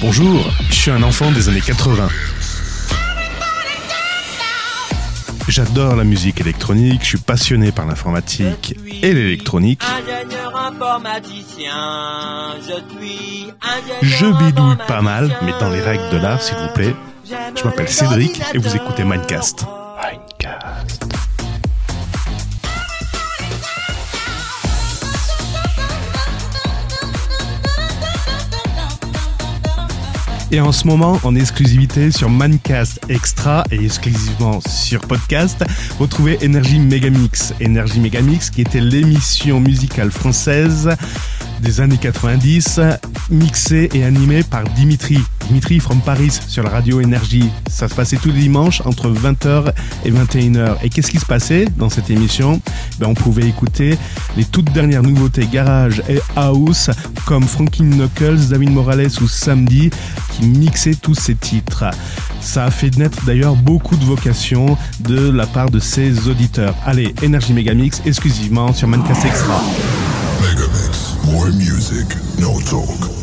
Bonjour, je suis un enfant des années 80. J'adore la musique électronique, je suis passionné par l'informatique et l'électronique. Je bidouille pas mal, mais dans les règles de l'art, s'il vous plaît. Je m'appelle Cédric et vous écoutez Mindcast. Mindcast. Et en ce moment, en exclusivité sur Mancast Extra et exclusivement sur podcast, retrouvez Energy Megamix. Energy Megamix qui était l'émission musicale française des années 90, mixée et animée par Dimitri. Dimitri from Paris sur la radio Énergie. Ça se passait tous les dimanches entre 20h et 21h. Et qu'est-ce qui se passait dans cette émission? Ben, On pouvait écouter les toutes dernières nouveautés garage et house comme Frankie Knuckles, David Morales ou Samedi qui mixaient tous ces titres. Ça a fait naître d'ailleurs beaucoup de vocations de la part de ses auditeurs. Allez, Energy Megamix exclusivement sur Mancast Extra. Megamix, more music, no talk.